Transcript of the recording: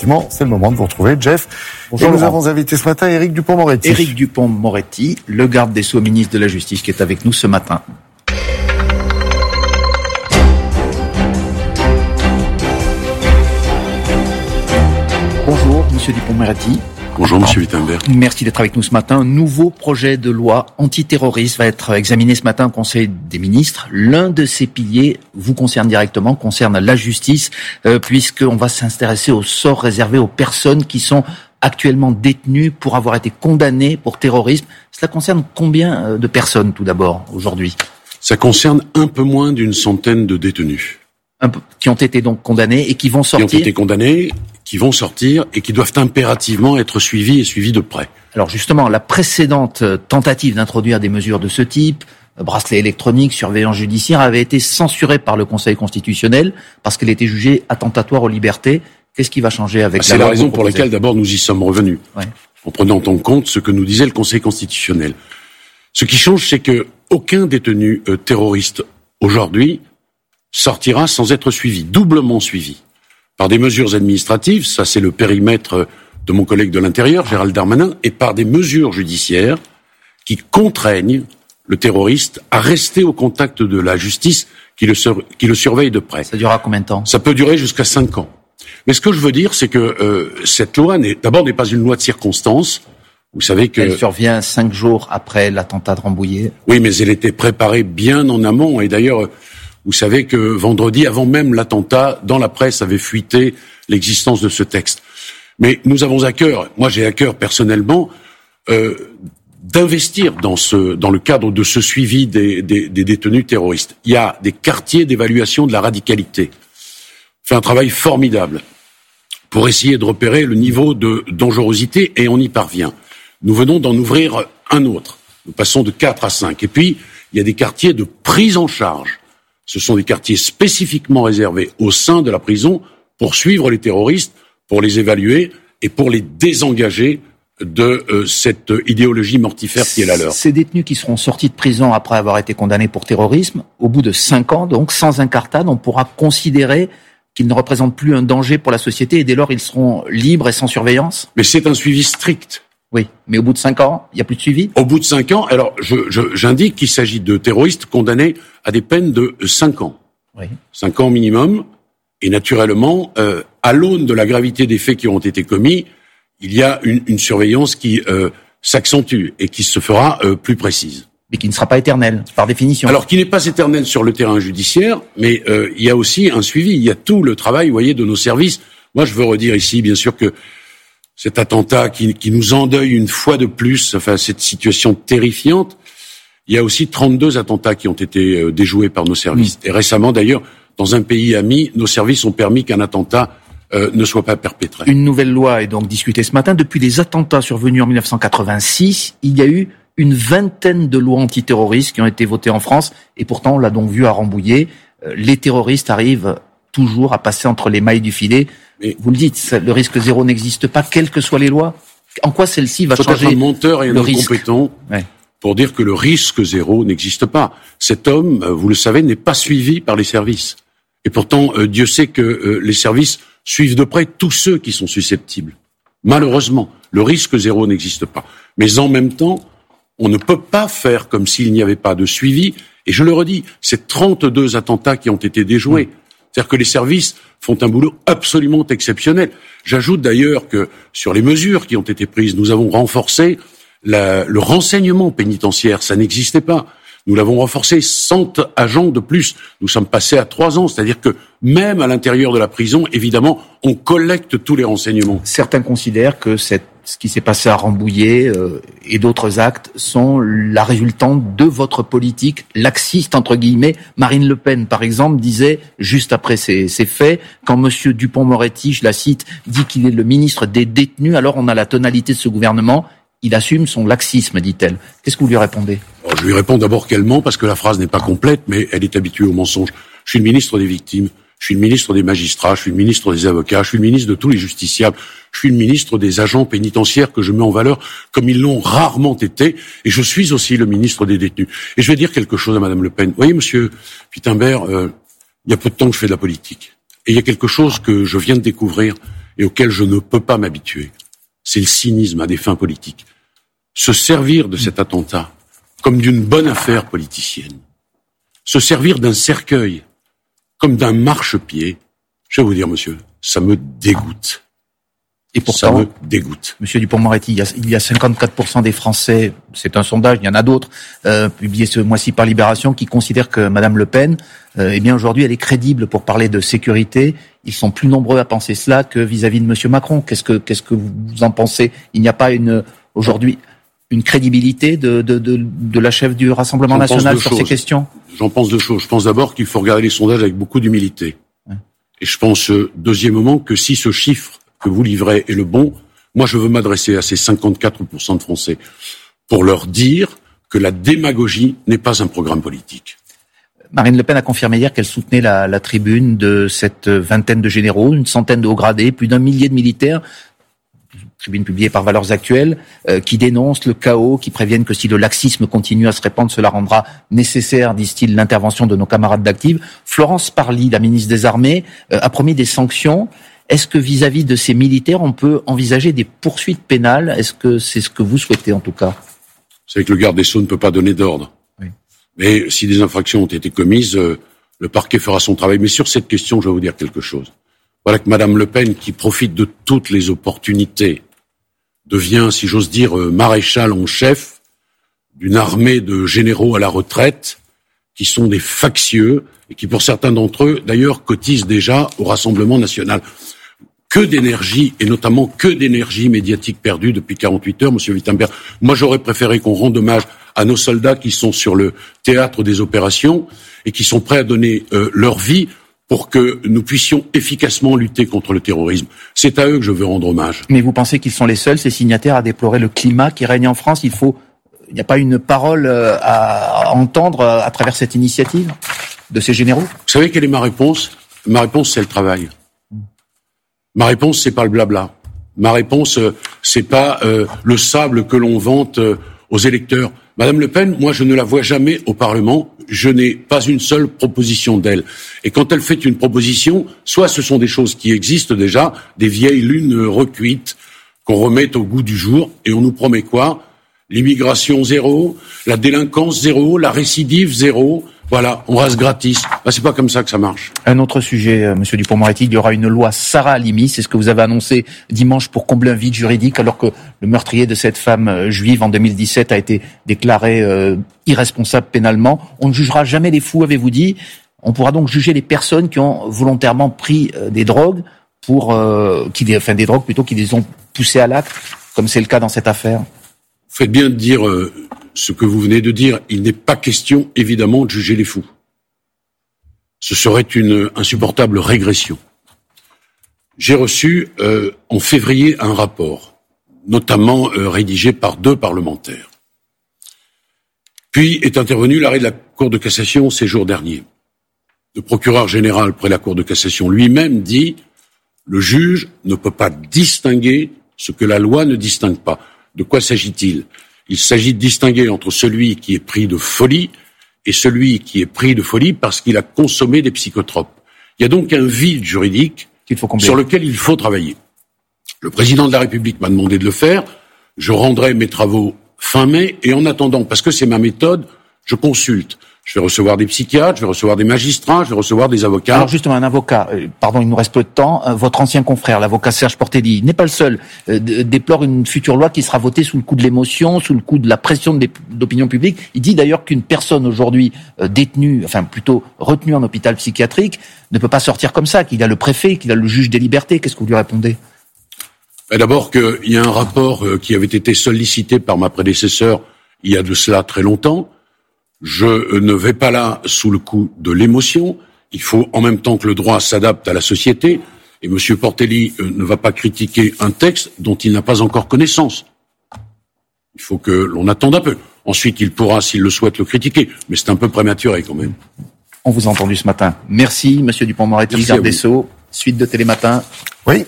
effectivement, c'est le moment de vous retrouver, Jeff. Bonjour. Et nous avons invité ce matin Éric Dupont-Moretti. Éric Dupont-Moretti, le garde des Sceaux, ministre de la Justice, qui est avec nous ce matin. Bonjour, Monsieur Dupont-Moretti. Bonjour, Monsieur Wittenberg. Merci d'être avec nous ce matin. Un nouveau projet de loi antiterroriste va être examiné ce matin au Conseil des ministres. L'un de ces piliers vous concerne directement, concerne la justice, euh, puisqu'on va s'intéresser au sort réservé aux personnes qui sont actuellement détenues pour avoir été condamnées pour terrorisme. Cela concerne combien euh, de personnes tout d'abord aujourd'hui? Ça concerne un peu moins d'une centaine de détenus. qui ont été donc condamnés et qui vont sortir. Qui ont été condamnés qui vont sortir et qui doivent impérativement être suivis et suivis de près. Alors justement, la précédente tentative d'introduire des mesures de ce type, euh, bracelet électronique, surveillance judiciaire, avait été censurée par le Conseil constitutionnel parce qu'elle était jugée attentatoire aux libertés. Qu'est-ce qui va changer avec ah, C'est la raison pour laquelle d'abord nous y sommes revenus, ouais. en prenant en compte ce que nous disait le Conseil constitutionnel. Ce qui change, c'est que aucun détenu euh, terroriste aujourd'hui sortira sans être suivi, doublement suivi par des mesures administratives, ça c'est le périmètre de mon collègue de l'Intérieur, Gérald Darmanin, et par des mesures judiciaires qui contraignent le terroriste à rester au contact de la justice qui le, qui le surveille de près. Ça durera combien de temps? Ça peut durer jusqu'à cinq ans. Mais ce que je veux dire, c'est que euh, cette loi, d'abord, n'est pas une loi de circonstance. Vous savez que elle survient cinq jours après l'attentat de Rambouillet. Oui, mais elle était préparée bien en amont. Et d'ailleurs, vous savez que vendredi, avant même l'attentat, dans la presse avait fuité l'existence de ce texte. Mais nous avons à cœur, moi j'ai à cœur personnellement, euh, d'investir dans, le cadre de ce suivi des, détenus terroristes. Il y a des quartiers d'évaluation de la radicalité. Fait un travail formidable pour essayer de repérer le niveau de dangerosité et on y parvient. Nous venons d'en ouvrir un autre. Nous passons de quatre à cinq. Et puis, il y a des quartiers de prise en charge ce sont des quartiers spécifiquement réservés au sein de la prison pour suivre les terroristes, pour les évaluer et pour les désengager de euh, cette idéologie mortifère qui est la leur. Ces détenus qui seront sortis de prison après avoir été condamnés pour terrorisme, au bout de cinq ans, donc sans incartade, on pourra considérer qu'ils ne représentent plus un danger pour la société et dès lors ils seront libres et sans surveillance? Mais c'est un suivi strict. Oui, mais au bout de cinq ans, il n'y a plus de suivi? Au bout de cinq ans, alors j'indique qu'il s'agit de terroristes condamnés à des peines de cinq ans. Oui. Cinq ans minimum. Et naturellement, euh, à l'aune de la gravité des faits qui ont été commis, il y a une, une surveillance qui euh, s'accentue et qui se fera euh, plus précise. Mais qui ne sera pas éternelle, par définition. Alors, qui n'est pas éternelle sur le terrain judiciaire, mais euh, il y a aussi un suivi. Il y a tout le travail, vous voyez, de nos services. Moi, je veux redire ici, bien sûr, que cet attentat qui, qui, nous endeuille une fois de plus, enfin cette situation terrifiante. Il y a aussi 32 attentats qui ont été euh, déjoués par nos services. Et récemment, d'ailleurs, dans un pays ami, nos services ont permis qu'un attentat euh, ne soit pas perpétré. Une nouvelle loi est donc discutée ce matin. Depuis les attentats survenus en 1986, il y a eu une vingtaine de lois antiterroristes qui ont été votées en France. Et pourtant, on l'a donc vu à Rambouillet, euh, les terroristes arrivent toujours à passer entre les mailles du filet. Mais vous le dites, le risque zéro n'existe pas, quelles que soient les lois. En quoi celle-ci va changer un monteur et un compétent pour dire que le risque zéro n'existe pas. Cet homme, euh, vous le savez, n'est pas suivi par les services. Et pourtant, euh, Dieu sait que euh, les services suivent de près tous ceux qui sont susceptibles. Malheureusement, le risque zéro n'existe pas. Mais en même temps, on ne peut pas faire comme s'il n'y avait pas de suivi. Et je le redis, c'est 32 attentats qui ont été déjoués. C'est-à-dire que les services font un boulot absolument exceptionnel. J'ajoute d'ailleurs que sur les mesures qui ont été prises, nous avons renforcé le renseignement pénitentiaire. Ça n'existait pas. Nous l'avons renforcé 100 agents de plus. Nous sommes passés à trois ans. C'est-à-dire que même à l'intérieur de la prison, évidemment, on collecte tous les renseignements. Certains considèrent que ce qui s'est passé à Rambouillet euh, et d'autres actes sont la résultante de votre politique laxiste entre guillemets. Marine Le Pen, par exemple, disait juste après ces, faits, quand Monsieur Dupont-Moretti, je la cite, dit qu'il est le ministre des détenus, alors on a la tonalité de ce gouvernement. Il assume son laxisme, dit-elle. Qu'est-ce que vous lui répondez? Je lui réponds d'abord qu'elle ment parce que la phrase n'est pas complète, mais elle est habituée au mensonge. Je suis le ministre des victimes. Je suis le ministre des magistrats, je suis le ministre des avocats, je suis le ministre de tous les justiciables, je suis le ministre des agents pénitentiaires que je mets en valeur comme ils l'ont rarement été, et je suis aussi le ministre des détenus. Et je vais dire quelque chose à Madame Le Pen. Vous voyez, Monsieur Wittenberg, euh, il y a peu de temps que je fais de la politique, et il y a quelque chose que je viens de découvrir, et auquel je ne peux pas m'habituer. C'est le cynisme à des fins politiques. Se servir de cet attentat comme d'une bonne affaire politicienne. Se servir d'un cercueil comme d'un marchepied. Je vais vous dire, monsieur, ça me dégoûte. Et pourtant, ça me dégoûte. Monsieur Dupont-Moretti, il y a 54% des Français, c'est un sondage, il y en a d'autres, euh, publié ce mois-ci par Libération, qui considèrent que Madame Le Pen, euh, eh bien aujourd'hui, elle est crédible pour parler de sécurité. Ils sont plus nombreux à penser cela que vis-à-vis de Monsieur Macron. Qu'est-ce que qu'est-ce que vous en pensez? Il n'y a pas une aujourd'hui une crédibilité de, de, de, de la chef du Rassemblement national sur ces questions J'en pense deux choses. Je pense d'abord qu'il faut regarder les sondages avec beaucoup d'humilité. Et je pense, euh, deuxièmement, que si ce chiffre que vous livrez est le bon, moi je veux m'adresser à ces 54% de Français pour leur dire que la démagogie n'est pas un programme politique. Marine Le Pen a confirmé hier qu'elle soutenait la, la, tribune de cette vingtaine de généraux, une centaine de hauts gradés, plus d'un millier de militaires, tribune publiée par Valeurs Actuelles, euh, qui dénoncent le chaos, qui préviennent que si le laxisme continue à se répandre, cela rendra nécessaire, disent-ils, l'intervention de nos camarades d'active. Florence Parly, la ministre des Armées, euh, a promis des sanctions. Est-ce que vis-à-vis de ces militaires, on peut envisager des poursuites pénales? Est-ce que c'est ce que vous souhaitez en tout cas? C'est que le garde des Sceaux ne peut pas donner d'ordre. Oui. Mais si des infractions ont été commises, euh, le parquet fera son travail. Mais sur cette question, je vais vous dire quelque chose. Voilà que Madame Le Pen, qui profite de toutes les opportunités, devient, si j'ose dire, euh, maréchal en chef d'une armée de généraux à la retraite qui sont des factieux et qui, pour certains d'entre eux, d'ailleurs, cotisent déjà au Rassemblement national que d'énergie, et notamment que d'énergie médiatique perdue depuis 48 heures, Monsieur Wittenberg. Moi, j'aurais préféré qu'on rende hommage à nos soldats qui sont sur le théâtre des opérations et qui sont prêts à donner euh, leur vie pour que nous puissions efficacement lutter contre le terrorisme. C'est à eux que je veux rendre hommage. Mais vous pensez qu'ils sont les seuls, ces signataires, à déplorer le climat qui règne en France? Il faut, il n'y a pas une parole euh, à entendre euh, à travers cette initiative de ces généraux? Vous savez quelle est ma réponse? Ma réponse, c'est le travail. Ma réponse, c'est pas le blabla. Ma réponse, euh, c'est pas euh, le sable que l'on vante euh, aux électeurs. Madame Le Pen, moi, je ne la vois jamais au Parlement. Je n'ai pas une seule proposition d'elle. Et quand elle fait une proposition, soit ce sont des choses qui existent déjà, des vieilles lunes recuites qu'on remet au goût du jour, et on nous promet quoi? L'immigration zéro, la délinquance zéro, la récidive zéro, voilà, on reste gratis. Ben, c'est pas comme ça que ça marche. Un autre sujet, euh, Monsieur Dupont-Moretti, il y aura une loi Sarah Halimi, c'est ce que vous avez annoncé dimanche pour combler un vide juridique, alors que le meurtrier de cette femme euh, juive en 2017 a été déclaré euh, irresponsable pénalement. On ne jugera jamais les fous, avez-vous dit. On pourra donc juger les personnes qui ont volontairement pris des drogues pour, qui, enfin des drogues plutôt, qui les ont poussées à l'acte, comme c'est le cas dans cette affaire. Vous faites bien de dire ce que vous venez de dire. Il n'est pas question, évidemment, de juger les fous. Ce serait une insupportable régression. J'ai reçu euh, en février un rapport, notamment euh, rédigé par deux parlementaires. Puis est intervenu l'arrêt de la Cour de cassation ces jours derniers. Le procureur général près la Cour de cassation lui-même dit le juge ne peut pas distinguer ce que la loi ne distingue pas. De quoi s'agit-il? Il s'agit de distinguer entre celui qui est pris de folie et celui qui est pris de folie parce qu'il a consommé des psychotropes. Il y a donc un vide juridique sur lequel il faut travailler. Le président de la République m'a demandé de le faire. Je rendrai mes travaux fin mai et en attendant, parce que c'est ma méthode, je consulte. Je vais recevoir des psychiatres, je vais recevoir des magistrats, je vais recevoir des avocats. Alors justement, un avocat, euh, pardon, il nous reste peu de temps. Euh, votre ancien confrère, l'avocat Serge Portelli, n'est pas le seul. Euh, déplore une future loi qui sera votée sous le coup de l'émotion, sous le coup de la pression d'opinion publique. Il dit d'ailleurs qu'une personne aujourd'hui détenue, enfin plutôt retenue en hôpital psychiatrique, ne peut pas sortir comme ça. Qu'il a le préfet, qu'il a le juge des libertés. Qu'est-ce que vous lui répondez? Ben, D'abord qu'il y a un rapport qui avait été sollicité par ma prédécesseur il y a de cela très longtemps je ne vais pas là sous le coup de l'émotion. Il faut en même temps que le droit s'adapte à la société. Et M. Portelli euh, ne va pas critiquer un texte dont il n'a pas encore connaissance. Il faut que l'on attende un peu. Ensuite, il pourra, s'il le souhaite, le critiquer. Mais c'est un peu prématuré quand même. On vous a entendu ce matin. Merci, Monsieur Dupont-Moretti, garde des Sceaux. Suite de Télématin. Oui.